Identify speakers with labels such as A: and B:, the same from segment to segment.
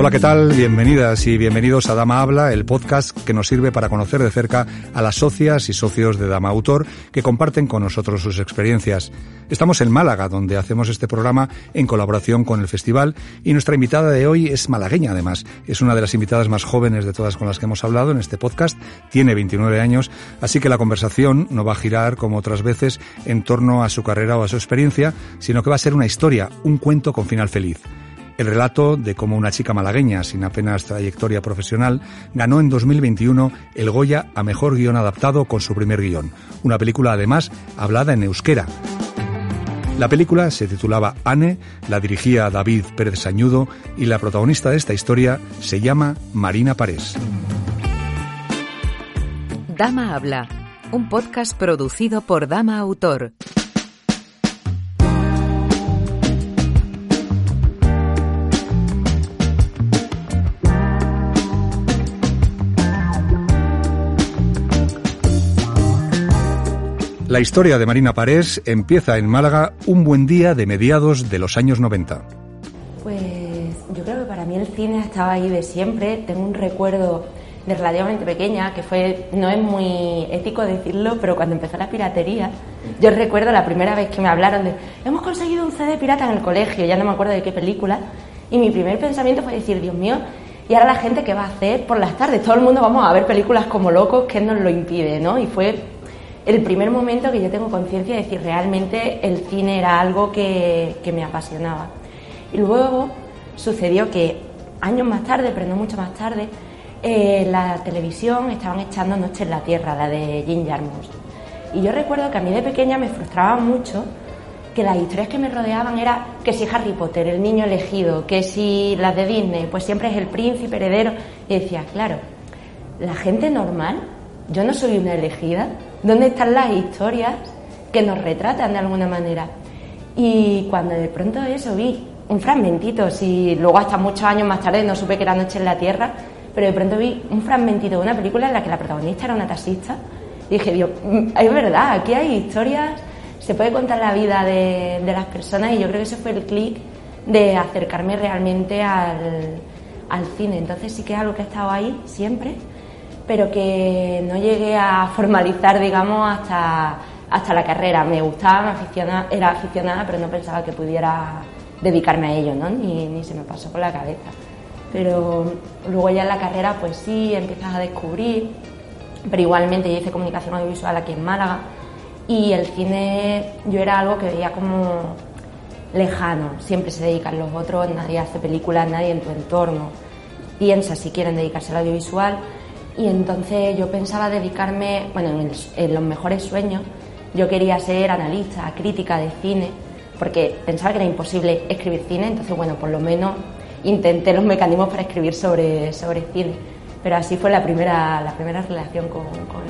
A: Hola, ¿qué tal? Bienvenidas y bienvenidos a Dama Habla, el podcast que nos sirve para conocer de cerca a las socias y socios de Dama Autor que comparten con nosotros sus experiencias. Estamos en Málaga, donde hacemos este programa en colaboración con el festival y nuestra invitada de hoy es malagueña además. Es una de las invitadas más jóvenes de todas con las que hemos hablado en este podcast. Tiene 29 años, así que la conversación no va a girar como otras veces en torno a su carrera o a su experiencia, sino que va a ser una historia, un cuento con final feliz. El relato de cómo una chica malagueña sin apenas trayectoria profesional ganó en 2021 el Goya a Mejor Guión Adaptado con su primer guion, una película además hablada en euskera. La película se titulaba Anne, la dirigía David Pérez Sañudo y la protagonista de esta historia se llama Marina Parés.
B: Dama Habla, un podcast producido por Dama Autor.
A: La historia de Marina Parés empieza en Málaga un buen día de mediados de los años 90.
C: Pues yo creo que para mí el cine estaba ahí de siempre. Tengo un recuerdo de relativamente pequeña, que fue, no es muy ético decirlo, pero cuando empezó la piratería, yo recuerdo la primera vez que me hablaron de, hemos conseguido un CD pirata en el colegio, ya no me acuerdo de qué película, y mi primer pensamiento fue decir, Dios mío, y ahora la gente qué va a hacer por las tardes, todo el mundo vamos a ver películas como locos, ¿qué nos lo impide? ¿no? Y fue el primer momento que yo tengo conciencia de decir realmente el cine era algo que, me apasionaba. Y luego sucedió que años más tarde, pero no mucho más tarde, eh, la televisión estaban echando Noche en la Tierra, la de Jim Jarmusch. Y yo recuerdo que a mí de pequeña me frustraba mucho que las historias que me rodeaban era que si Harry Potter, el niño elegido, que si las de Disney, pues siempre es el príncipe heredero. Y decía, claro, la gente normal, yo no soy una elegida, ¿Dónde están las historias que nos retratan de alguna manera? Y cuando de pronto eso vi un fragmentito, si luego hasta muchos años más tarde no supe que era Noche en la Tierra, pero de pronto vi un fragmentito de una película en la que la protagonista era una taxista y dije, Dios, mm, es verdad, aquí hay historias, se puede contar la vida de, de las personas y yo creo que ese fue el clic de acercarme realmente al, al cine. Entonces sí que es algo que ha estado ahí siempre pero que no llegué a formalizar, digamos, hasta, hasta la carrera. Me gustaba, me era aficionada, pero no pensaba que pudiera dedicarme a ello, ¿no? Ni, ni se me pasó por la cabeza. Pero luego ya en la carrera, pues sí, empiezas a descubrir, pero igualmente yo hice comunicación audiovisual aquí en Málaga y el cine yo era algo que veía como lejano, siempre se dedican los otros, nadie hace películas, nadie en tu entorno piensa si quieren dedicarse al audiovisual y entonces yo pensaba dedicarme, bueno, en, los mejores sueños, yo quería ser analista, crítica de cine, porque pensaba que era imposible escribir cine, entonces bueno, por lo menos intenté los mecanismos para escribir sobre, sobre cine. Pero así fue la primera, la primera relación con, con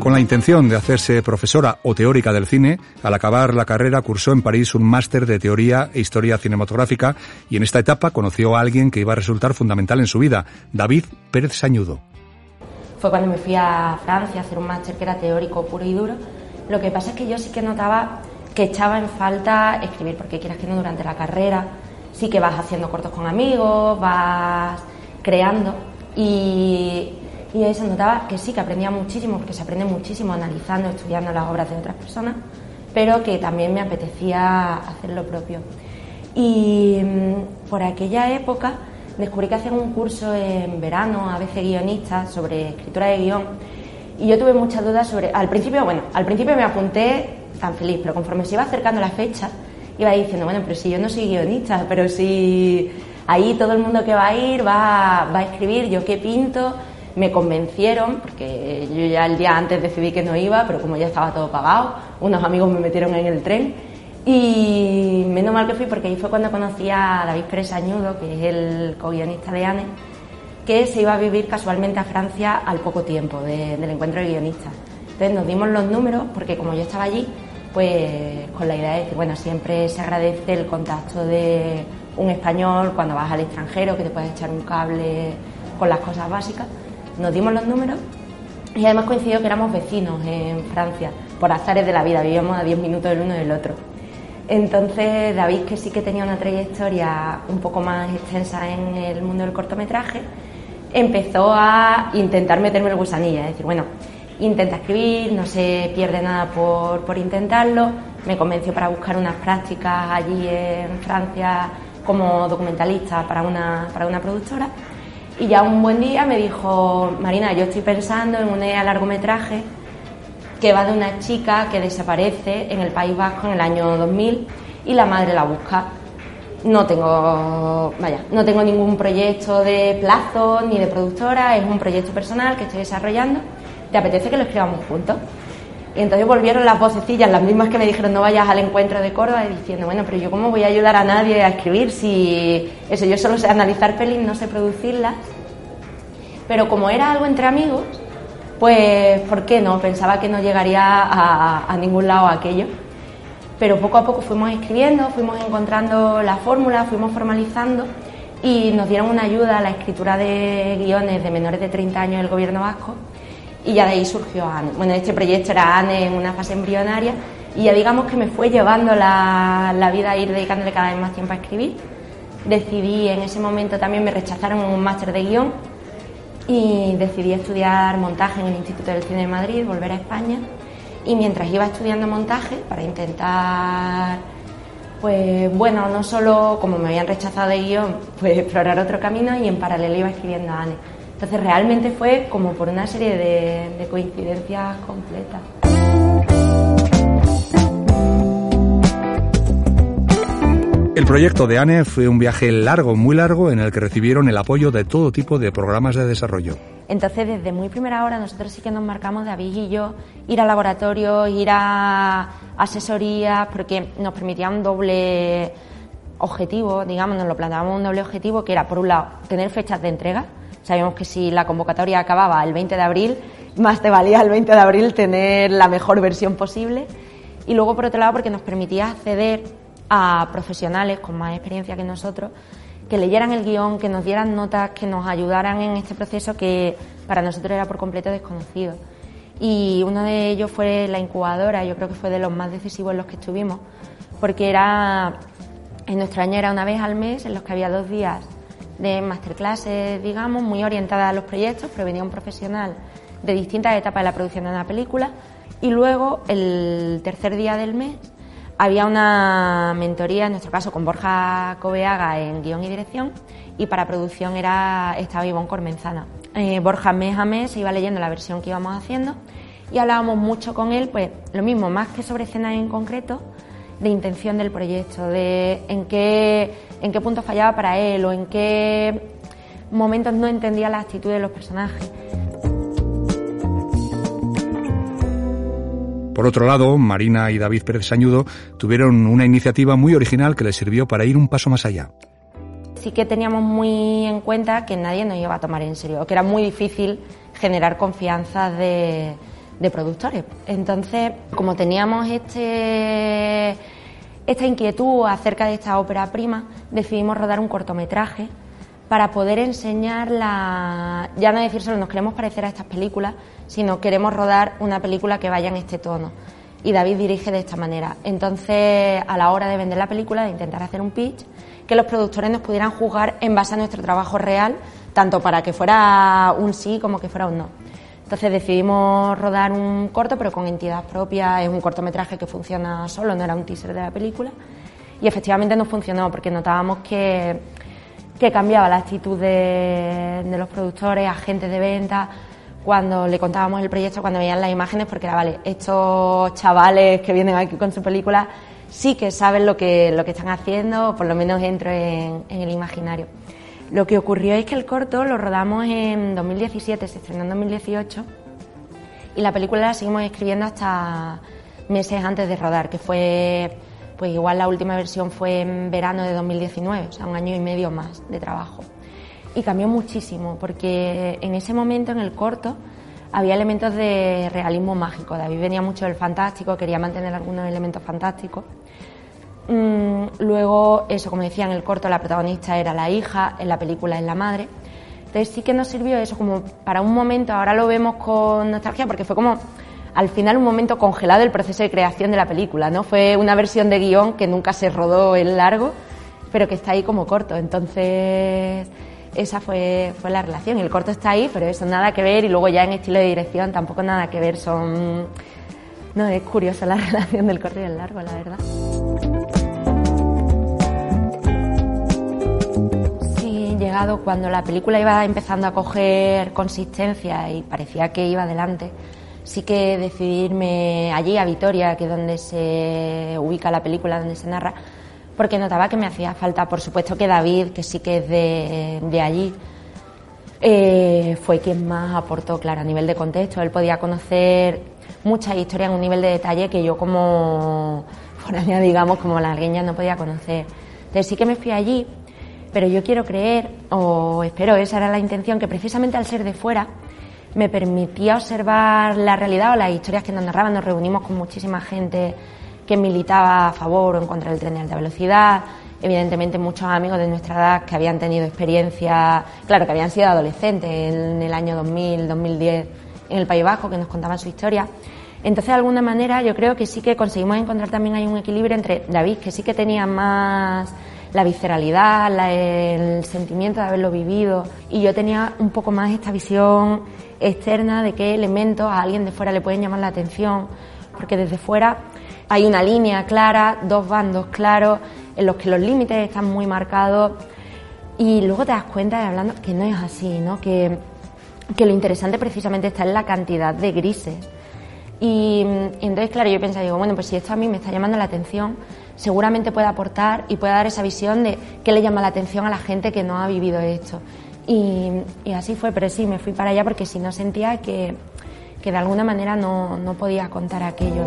A: Con la intención de hacerse profesora o teórica del cine, al acabar la carrera cursó en París un máster de teoría e historia cinematográfica y en esta etapa conoció a alguien que iba a resultar fundamental en su vida, David Pérez Sañudo.
C: Fue cuando me fui a Francia a hacer un máster que era teórico puro y duro. Lo que pasa es que yo sí que notaba que echaba en falta escribir, porque quieras que no durante la carrera, sí que vas haciendo cortos con amigos, vas creando y y ahí se notaba que sí, que aprendía muchísimo, porque se aprende muchísimo analizando, estudiando las obras de otras personas, pero que también me apetecía hacer lo propio. Y mm, por aquella época descubrí que hacían un curso en verano, a veces guionistas, sobre escritura de guion, y yo tuve muchas dudas sobre... Al principio, bueno, al principio me apunté tan feliz, pero conforme se iba acercando la fecha, iba diciendo, bueno, pero si yo no soy guionista, pero si ahí todo el mundo que va a ir va, va a escribir, yo qué pinto, me convencieron, porque yo ya el día antes decidí que no iba, pero como ya estaba todo pagado, unos amigos me metieron en el tren y menos mal que fui porque ahí fue cuando conocí a David Pérez Añudo, que es el co-guionista de Anne, que se iba a vivir casualmente a Francia al poco tiempo del encuentro de guionistas. Entonces nos dimos los números, porque como yo estaba allí, pues con la idea de decir, bueno, siempre se agradece el contacto de un español cuando vas al extranjero, que te puedes echar un cable con las cosas básicas. Nos dimos los números y además coincidió que éramos vecinos en Francia, por azares de la vida, vivíamos a 10 minutos del uno del otro. Entonces David, que sí que tenía una trayectoria un poco más extensa en el mundo del cortometraje, empezó a intentar meterme el gusanilla, es decir, bueno, intenta escribir, no se pierde nada por, por intentarlo, me convenció para buscar unas prácticas allí en Francia como documentalista para una, para una productora y ya un buen día me dijo, Marina, yo estoy pensando en un largometraje que va de una chica que desaparece en el País Vasco en el año 2000 y la madre la busca. No tengo, vaya, no tengo ningún proyecto de plazo ni de productora, es un proyecto personal que estoy desarrollando. ¿Te apetece que lo escribamos juntos? Y entonces volvieron las vocecillas, las mismas que me dijeron no vayas al encuentro de Córdoba, diciendo, bueno, pero yo cómo voy a ayudar a nadie a escribir si eso, yo solo sé analizar pelis, no sé producirlas. Pero como era algo entre amigos, pues, ¿por qué no? Pensaba que no llegaría a, a ningún lado aquello pero poco a poco fuimos escribiendo, fuimos encontrando la fórmula, fuimos formalizando y nos dieron una ayuda a la escritura de guiones de menores de 30 años del gobierno vasco y ya de ahí surgió ANE. Bueno, este proyecto era ANE en una fase embrionaria y ya digamos que me fue llevando la, la vida a ir dedicándole cada vez más tiempo a escribir. Decidí en ese momento también me rechazaron un máster de guion y decidí estudiar montaje en el Instituto del Cine de Madrid, volver a España y mientras iba estudiando montaje para intentar, pues bueno, no solo como me habían rechazado de guion, pues explorar otro camino y en paralelo iba escribiendo a Anne. Entonces realmente fue como por una serie de, de coincidencias completas.
A: El proyecto de ANE fue un viaje largo, muy largo, en el que recibieron el apoyo de todo tipo de programas de desarrollo.
C: Entonces, desde muy primera hora, nosotros sí que nos marcamos, David y yo, ir a laboratorios, ir a asesorías, porque nos permitía un doble objetivo, digamos, nos lo planteábamos un doble objetivo, que era, por un lado, tener fechas de entrega. Sabíamos que si la convocatoria acababa el 20 de abril, más te valía el 20 de abril tener la mejor versión posible. Y luego, por otro lado, porque nos permitía acceder a profesionales con más experiencia que nosotros que leyeran el guion, que nos dieran notas, que nos ayudaran en este proceso que para nosotros era por completo desconocido. Y uno de ellos fue la incubadora, yo creo que fue de los más decisivos en los que estuvimos, porque era en nuestro año era una vez al mes en los que había dos días de masterclasses, digamos, muy orientadas a los proyectos, pero venía un profesional de distintas etapas de la producción de una película. Y luego, el tercer día del mes, había una mentoría, en nuestro caso con Borja Coveaga en guion y dirección, y para producción era estaba Ivonne Cormenzana. Eh, Borja mes a mes iba leyendo la versión que íbamos haciendo y hablábamos mucho con él, pues lo mismo, más que sobre escenas en concreto, de intención del proyecto, de en qué, en qué punto fallaba para él o en qué momentos no entendía la actitud de los personajes.
A: Por otro lado, Marina y David Pérez Sañudo tuvieron una iniciativa muy original que les sirvió para ir un paso más allá.
C: Sí que teníamos muy en cuenta que nadie nos iba a tomar en serio, que era muy difícil generar confianza de, de productores. Entonces, como teníamos este, esta inquietud acerca de esta ópera prima, decidimos rodar un cortometraje para poder enseñar la... ya no decir solo nos queremos parecer a estas películas, sino queremos rodar una película que vaya en este tono. Y David dirige de esta manera. Entonces, a la hora de vender la película, de intentar hacer un pitch, que los productores nos pudieran juzgar en base a nuestro trabajo real, tanto para que fuera un sí como que fuera un no. Entonces decidimos rodar un corto, pero con entidad propia, es un cortometraje que funciona solo, no era un teaser de la película. Y efectivamente no funcionó, porque notábamos que que cambiaba la actitud de, los productores, agentes de venta, cuando le contábamos el proyecto, cuando veían las imágenes, porque era, vale, estos chavales que vienen aquí con su película sí que saben lo que, lo que están haciendo, o por lo menos entro en, el imaginario. Lo que ocurrió es que el corto lo rodamos en 2017, se estrenó en 2018 y la película la seguimos escribiendo hasta meses antes de rodar, que fue, pues igual la última versión fue en verano de 2019, o sea, un año y medio más de trabajo. Y cambió muchísimo, porque en ese momento, en el corto, había elementos de realismo mágico. David venía mucho del fantástico, quería mantener algunos elementos fantásticos. Mm, luego, eso, como decía, en el corto la protagonista era la hija, en la película es la madre. Entonces sí que nos sirvió eso como para un momento, ahora lo vemos con nostalgia porque fue como al final un momento congelado el proceso de creación de la película, ¿no? Fue una versión de guion que nunca se rodó en largo, pero que está ahí como corto. Entonces esa fue, fue la relación. El corto está ahí, pero eso nada que ver y luego ya en estilo de dirección tampoco nada que ver. Son... No, es curiosa la relación del corto y el largo, la verdad. Llegado cuando la película iba empezando a coger consistencia y parecía que iba adelante, sí que decidirme allí, a Vitoria, que es donde se ubica la película, donde se narra, porque notaba que me hacía falta, por supuesto que David, que sí que es de, allí, eh, fue quien más aportó, claro, a nivel de contexto. Él podía conocer muchas historias en un nivel de detalle que yo como foránea, digamos, como la algueña no podía conocer. Entonces sí que me fui allí pero yo quiero creer, o espero, esa era la intención, que precisamente al ser de fuera me permitía observar la realidad o las historias que nos narraban. Nos reunimos con muchísima gente que militaba a favor o en contra del tren de alta velocidad, evidentemente muchos amigos de nuestra edad que habían tenido experiencia, claro, que habían sido adolescentes en el año 2000, 2010 en el País Vasco, que nos contaban su historia. Entonces, de alguna manera, yo creo que sí que conseguimos encontrar también ahí un equilibrio entre David, que sí que tenía más la visceralidad, el sentimiento de haberlo vivido y yo tenía un poco más esta visión externa de qué elementos a alguien de fuera le pueden llamar la atención, porque desde fuera hay una línea clara, dos bandos claros en los que los límites están muy marcados y luego te das cuenta de hablando que no es así, ¿no? Que, que lo interesante precisamente está en la cantidad de grises. Y, y entonces, claro, yo pensaba, digo, bueno, pues si esto a mí me está llamando la atención, seguramente puede aportar y puede dar esa visión de qué le llama la atención a la gente que no ha vivido esto. Y, así fue, pero sí, me fui para allá porque si no sentía que, de alguna manera no, podía contar aquello.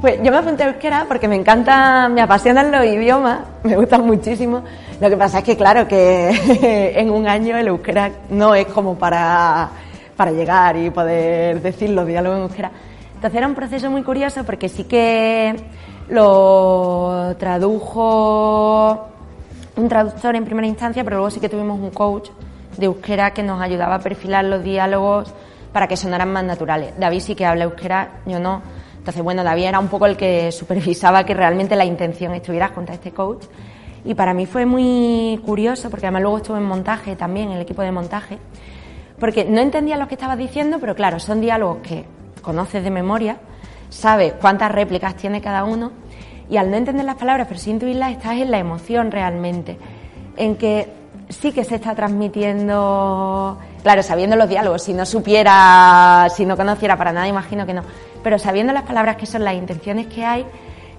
C: Pues yo me apunté a euskera porque me encanta, me apasionan los idiomas, me gustan muchísimo. Lo que pasa es que, claro, que en un año el euskera no es como para, para llegar y poder decir los diálogos en euskera. Entonces era un proceso muy curioso porque sí que lo tradujo un traductor en primera instancia, pero luego sí que tuvimos un coach de euskera que nos ayudaba a perfilar los diálogos para que sonaran más naturales. David sí que habla euskera, yo no. Entonces, bueno, David era un poco el que supervisaba que realmente la intención estuviera junto a este coach. Y para mí fue muy curioso, porque además luego estuve en montaje también, en el equipo de montaje, porque no entendía lo que estaba diciendo, pero claro, son diálogos que conoces de memoria, sabes cuántas réplicas tiene cada uno y al no entender las palabras pero sin intuirlas estás en la emoción realmente, en que sí que se está transmitiendo, claro, sabiendo los diálogos, si no supiera, si no conociera para nada, imagino que no, pero sabiendo las palabras que son las intenciones que hay,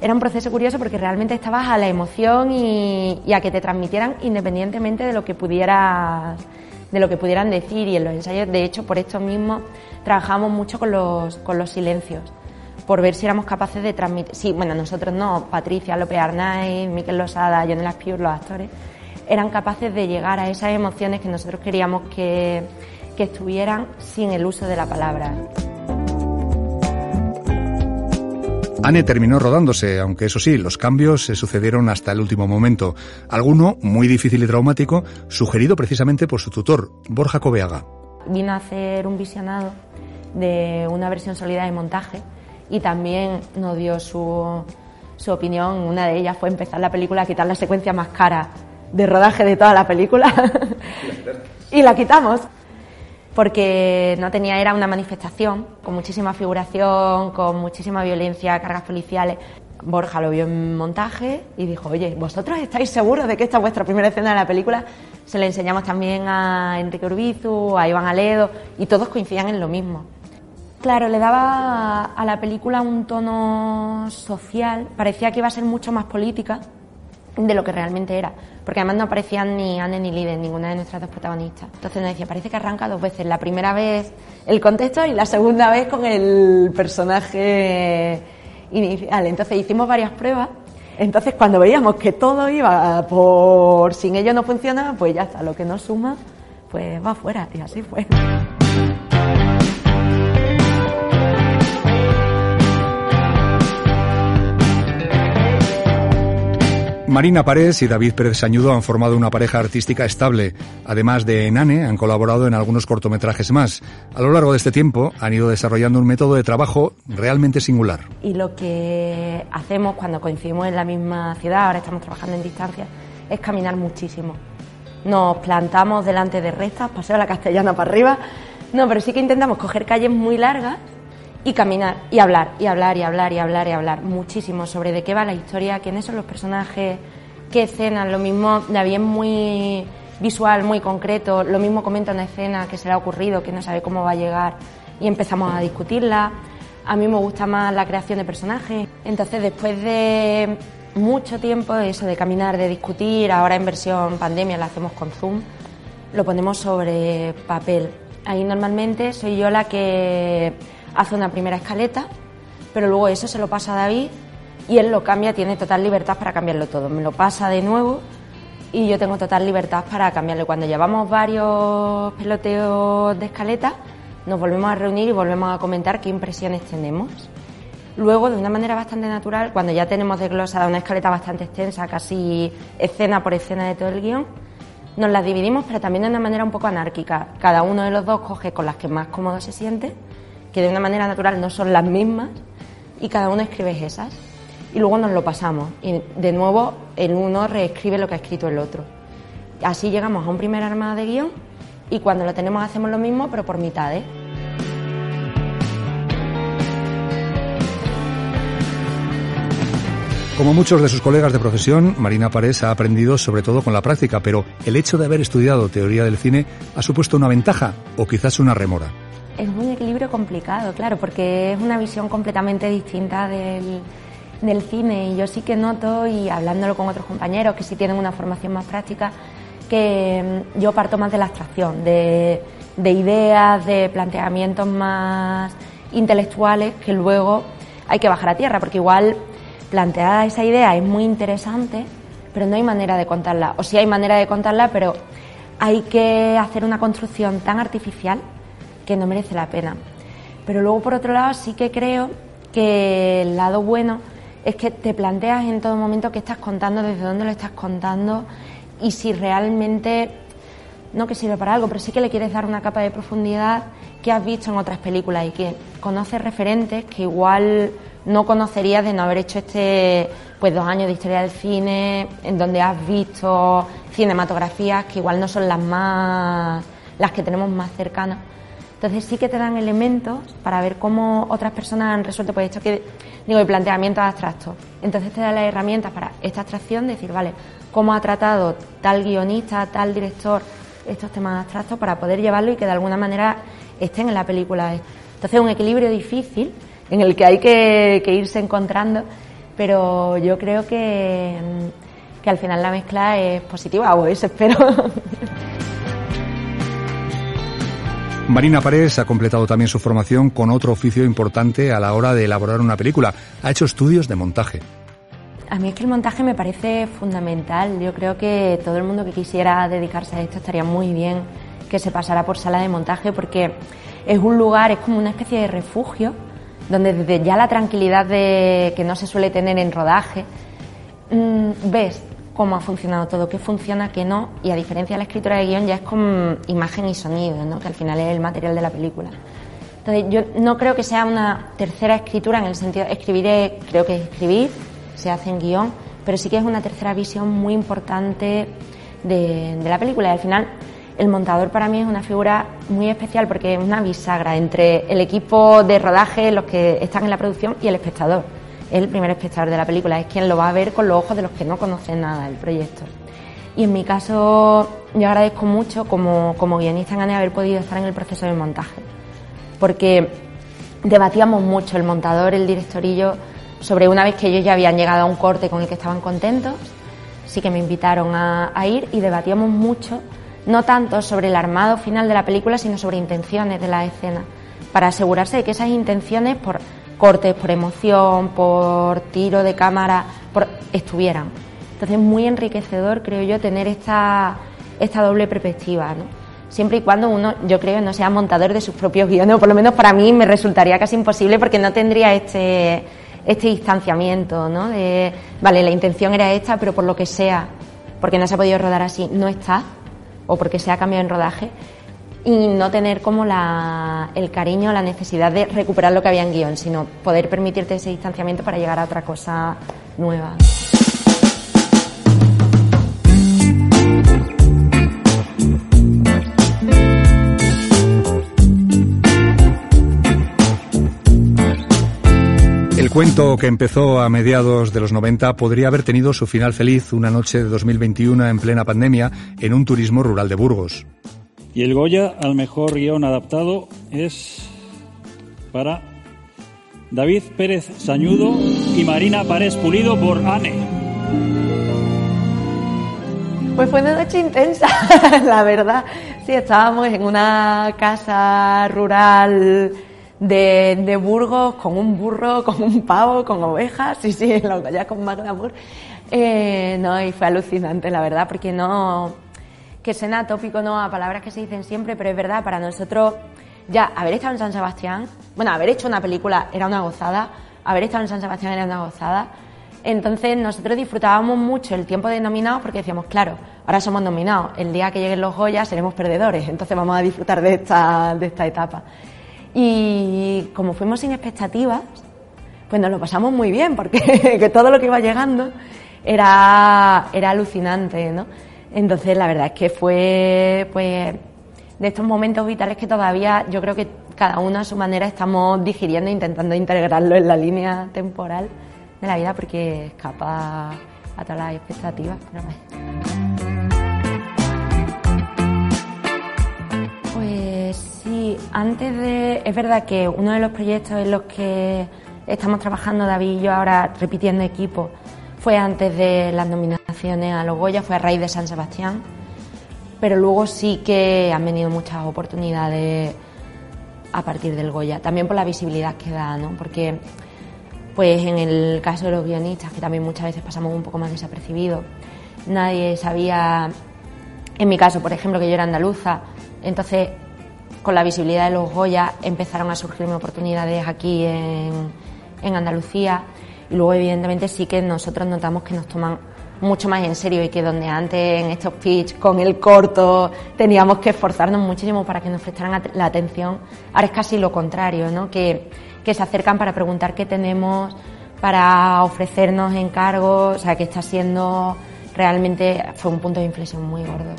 C: era un proceso curioso porque realmente estabas a la emoción y, y a que te transmitieran independientemente de lo que pudieras de lo que pudieran decir y en los ensayos, de hecho, por esto mismo trabajamos mucho con los, con los silencios, por ver si éramos capaces de transmitir, sí, bueno, nosotros no, Patricia López Arnaiz, Miquel Losada, John Laspiur, los actores, eran capaces de llegar a esas emociones que nosotros queríamos que, que estuvieran sin el uso de la palabra.
A: Anne terminó rodándose, aunque eso sí, los cambios se sucedieron hasta el último momento. Alguno, muy difícil y traumático, sugerido precisamente por su tutor, Borja Cobeaga.
C: Vino a hacer un visionado de una versión sólida de montaje y también nos dio su, su opinión. Una de ellas fue empezar la película a quitar la secuencia más cara de rodaje de toda la película. y la quitamos porque no tenía, era una manifestación con muchísima figuración, con muchísima violencia, cargas policiales. Borja lo vio en montaje y dijo, oye, ¿vosotros estáis seguros de que esta es vuestra primera escena de la película? Se le enseñamos también a Enrique Urbizu, a Iván Aledo, y todos coincidían en lo mismo. Claro, le daba a la película un tono social, parecía que iba a ser mucho más política, de lo que realmente era. Porque además no aparecían ni Anne ni Liden, ninguna de nuestras dos protagonistas. Entonces nos decía, parece que arranca dos veces. La primera vez el contexto y la segunda vez con el personaje inicial. Entonces hicimos varias pruebas. Entonces cuando veíamos que todo iba por sin ello no funciona, pues ya está, lo que no suma, pues va fuera. Y así fue.
A: Marina Párez y David Pérez Sañudo han formado una pareja artística estable. Además de Enane, han colaborado en algunos cortometrajes más. A lo largo de este tiempo han ido desarrollando un método de trabajo realmente singular.
C: Y lo que hacemos cuando coincidimos en la misma ciudad, ahora estamos trabajando en distancia, es caminar muchísimo. Nos plantamos delante de restas, paseo a la castellana para arriba. No, pero sí que intentamos coger calles muy largas y caminar y hablar y hablar y hablar y hablar y hablar muchísimo sobre de qué va la historia, quiénes son los personajes, qué escenas, lo mismo David es muy visual, muy concreto, lo mismo comenta una escena que se le ha ocurrido, que no sabe cómo va a llegar y empezamos a discutirla. A mí me gusta más la creación de personajes. Entonces, después de mucho tiempo, eso de caminar, de discutir, ahora en versión pandemia la hacemos con Zoom, lo ponemos sobre papel. Ahí normalmente soy yo la que hace una primera escaleta, pero luego eso se lo pasa a David y él lo cambia, tiene total libertad para cambiarlo todo. Me lo pasa de nuevo y yo tengo total libertad para cambiarlo. Cuando llevamos varios peloteos de escaleta, nos volvemos a reunir y volvemos a comentar qué impresiones tenemos. Luego, de una manera bastante natural, cuando ya tenemos desglosada una escaleta bastante extensa, casi escena por escena de todo el guion, nos las dividimos, pero también de una manera un poco anárquica. Cada uno de los dos coge con las que más cómodo se siente que de una manera natural no son las mismas y cada uno escribe esas. Y luego nos lo pasamos y de nuevo el uno reescribe lo que ha escrito el otro. Así llegamos a un primer armada de guion y cuando lo tenemos hacemos lo mismo pero por mitades.
A: Como muchos de sus colegas de profesión, Marina Párez ha aprendido sobre todo con la práctica, pero el hecho de haber estudiado teoría del cine ha supuesto una ventaja o quizás una remora
C: es un equilibrio complicado, claro, porque es una visión completamente distinta del, cine. Y yo sí que noto, y hablándolo con otros compañeros que sí tienen una formación más práctica, que mm, yo parto más de la abstracción, de, de ideas, de planteamientos más intelectuales que luego hay que bajar a tierra, porque igual planteada esa idea es muy interesante, pero no hay manera de contarla, o sí hay manera de contarla, pero hay que hacer una construcción tan artificial que no merece la pena. Pero luego, por otro lado, sí que creo que el lado bueno es que te planteas en todo momento qué estás contando, desde dónde lo estás contando y si realmente, no que sirve para algo, pero sí que le quieres dar una capa de profundidad que has visto en otras películas y que conoces referentes que igual no conocerías de no haber hecho este pues dos años de historia del cine en donde has visto cinematografías que igual no son las más las que tenemos más cercanas entonces sí que te dan elementos para ver cómo otras personas han resuelto, pues esto que digo, el planteamiento abstracto. Entonces te da las herramientas para esta abstracción, decir, vale, cómo ha tratado tal guionista, tal director estos temas abstractos para poder llevarlo y que de alguna manera estén en la película. Entonces es un equilibrio difícil en el que hay que, irse encontrando, pero yo creo que, que al final la mezcla es positiva, o eso espero.
A: Marina Párez ha completado también su formación con otro oficio importante a la hora de elaborar una película. Ha hecho estudios de montaje.
C: A mí es que el montaje me parece fundamental. Yo creo que todo el mundo que quisiera dedicarse a esto estaría muy bien que se pasara por sala de montaje porque es un lugar, es como una especie de refugio donde desde ya la tranquilidad de que no se suele tener en rodaje, mm, ves cómo ha funcionado todo, qué funciona, qué no, y a diferencia de la escritura de guion ya es con imagen y sonido, ¿no? que al final es el material de la película. Entonces yo no creo que sea una tercera escritura en el sentido, escribir creo que escribir, se hace en guion, pero sí que es una tercera visión muy importante de, de la película y al final el montador para mí es una figura muy especial porque es una bisagra entre el equipo de rodaje, los que están en la producción y el espectador es el primer espectador de la película, es quien lo va a ver con los ojos de los que no conocen nada del proyecto. Y en mi caso, yo agradezco mucho como, como guionista en haber podido estar en el proceso de montaje, porque debatíamos mucho el montador, el director y yo, sobre una vez que ellos ya habían llegado a un corte con el que estaban contentos, sí que me invitaron a, a ir y debatíamos mucho, no tanto sobre el armado final de la película, sino sobre intenciones de la escena, para asegurarse de que esas intenciones por cortes, por emoción, por tiro de cámara, por, estuvieran. Entonces es muy enriquecedor, creo yo, tener esta, esta doble perspectiva, ¿no? Siempre y cuando uno, yo creo, no sea montador de sus propios guiones, o por lo menos para mí me resultaría casi imposible porque no tendría este, este distanciamiento, ¿no? De, vale, la intención era esta, pero por lo que sea, porque no se ha podido rodar así, no está, o porque se ha cambiado en rodaje, y no tener como la, el cariño, la necesidad de recuperar lo que había en guion, sino poder permitirte ese distanciamiento para llegar a otra cosa nueva.
A: El cuento que empezó a mediados de los 90 podría haber tenido su final feliz una noche de 2021 en plena pandemia en un turismo rural de Burgos.
D: Y el Goya al mejor guion adaptado es para David Pérez Sañudo y Marina Párez Pulido por Anne.
C: Pues fue una noche intensa, la verdad. Sí, estábamos en una casa rural de, Burgos con un burro, con un pavo, con ovejas, sí, sí, lo ya con más glamour. Eh, no, y fue alucinante, la verdad, porque no que suena tópico no a palabras que se dicen siempre, pero es verdad, para nosotros ya haber estado en San Sebastián, bueno, haber hecho una película era una gozada, haber estado en San Sebastián era una gozada. Entonces nosotros disfrutábamos mucho el tiempo de nominados porque decíamos, claro, ahora somos nominados, el día que lleguen los Goya seremos perdedores, entonces vamos a disfrutar de esta, de esta etapa. Y como fuimos sin expectativas, pues nos lo pasamos muy bien porque que todo lo que iba llegando era, era alucinante, ¿no? Entonces, la verdad es que fue, pues, de estos momentos vitales que todavía yo creo que cada uno a su manera estamos digiriendo intentando integrarlo en la línea temporal de la vida porque escapa a todas las expectativas. Pues sí, antes de... Es verdad que uno de los proyectos en los que estamos trabajando David y yo ahora repitiendo equipo fue antes de las nominaciones a los Goya, fue a raíz de San Sebastián, pero luego sí que han venido muchas oportunidades a partir del Goya, también por la visibilidad que da, ¿no? Porque pues en el caso de los guionistas, que también muchas veces pasamos un poco más desapercibidos, nadie sabía, en mi caso, por ejemplo, que yo era andaluza, entonces con la visibilidad de los Goya empezaron a surgirme oportunidades aquí en, en Andalucía luego, evidentemente, sí que nosotros notamos que nos toman mucho más en serio y que donde antes en estos pitch con el corto teníamos que esforzarnos muchísimo para que nos prestaran la atención, ahora es casi lo contrario, ¿no? Que, que se acercan para preguntar qué tenemos, para ofrecernos encargos, o sea, que está siendo realmente, fue un punto de inflexión muy gordo.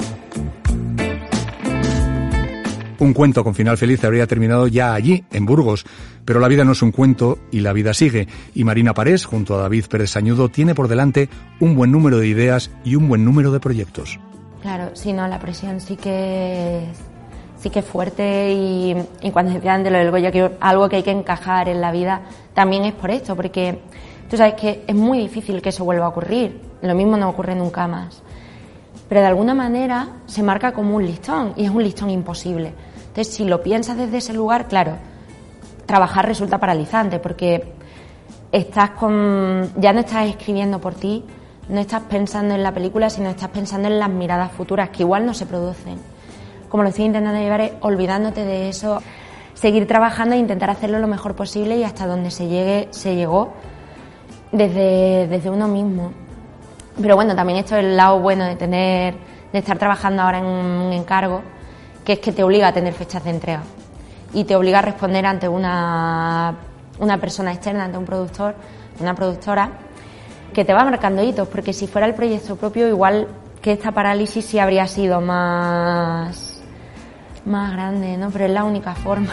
A: Un cuento con final feliz habría terminado ya allí, en Burgos, pero la vida no es un cuento y la vida sigue. Y Marina Parés, junto a David Pérez Sañudo, tiene por delante un buen número de ideas y un buen número de proyectos.
C: Claro, sí, no, la presión sí que es, sí que es fuerte y, y cuando se de lo del Goya, que algo que hay que encajar en la vida, también es por esto, porque tú sabes que es muy difícil que eso vuelva a ocurrir. Lo mismo no ocurre nunca más. Pero de alguna manera se marca como un listón y es un listón imposible. Entonces, si lo piensas desde ese lugar, claro, trabajar resulta paralizante porque estás con, ya no estás escribiendo por ti, no estás pensando en la película, sino estás pensando en las miradas futuras que igual no se producen. Como lo estoy intentando llevar es olvidándote de eso, seguir trabajando e intentar hacerlo lo mejor posible y hasta donde se llegue, se llegó desde, desde uno mismo. Pero bueno, también esto es el lado bueno de tener, de estar trabajando ahora en un encargo que es que te obliga a tener fechas de entrega y te obliga a responder ante una, una persona externa, ante un productor, una productora, que te va marcando hitos, porque si fuera el proyecto propio, igual que esta parálisis sí habría sido más, más grande, ¿no? Pero es la única forma.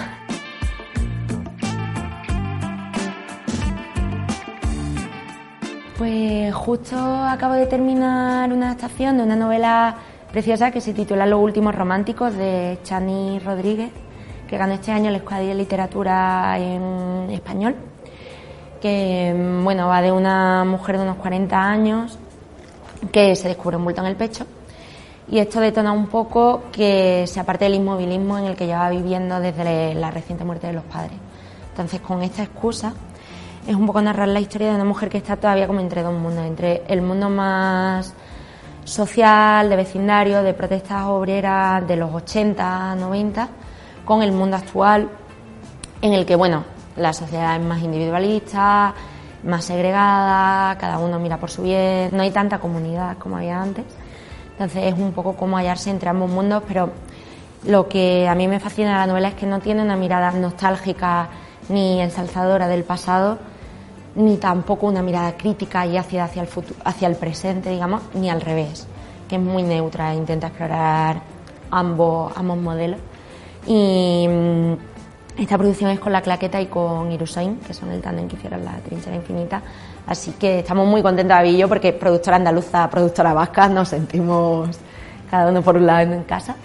C: Pues justo acabo de terminar una adaptación de una novela preciosa que se titula Los últimos románticos de Chani Rodríguez, que ganó este año el Escuadrilla de Literatura en español, que bueno, va de una mujer de unos 40 años que se descubre un bulto en el pecho y esto detona un poco que se aparte del inmovilismo en el que lleva viviendo desde la reciente muerte de los padres. Entonces, con esta excusa, es un poco narrar la historia de una mujer que está todavía como entre dos mundos, entre el mundo más social, de vecindario, de protestas obreras de los 80, 90, con el mundo actual en el que, bueno, la sociedad es más individualista, más segregada, cada uno mira por su bien, no hay tanta comunidad como había antes. Entonces es un poco como hallarse entre ambos mundos, pero lo que a mí me fascina de la novela es que no tiene una mirada nostálgica ni ensalzadora del pasado, ni tampoco una mirada crítica y ácida hacia el, futuro, hacia el presente, digamos, ni al revés, que es muy neutra e intenta explorar ambos, ambos modelos. Y mm, esta producción es con La Claqueta y con Irusain, que son el tándem que hicieron La Trinchera Infinita. Así que estamos muy contentos, David y yo, porque productora andaluza, productora vasca, nos sentimos cada uno por un lado en casa.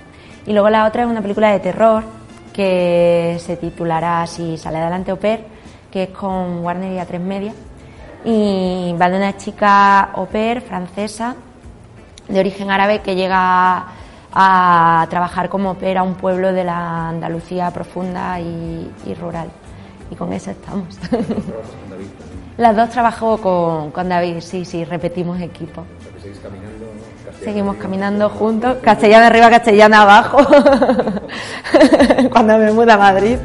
C: Y luego la otra es una película de terror que se titulará Si sale adelante Oper, que es con Warner y A3 Media. Y va de una chica Oper francesa de origen árabe que llega a trabajar como opera un pueblo de la Andalucía profunda y, rural. Y con eso estamos. Las dos trabajo con, con, David, sí, sí, repetimos equipo. Seguimos caminando juntos, castellana arriba, castellana abajo, cuando me muda a Madrid.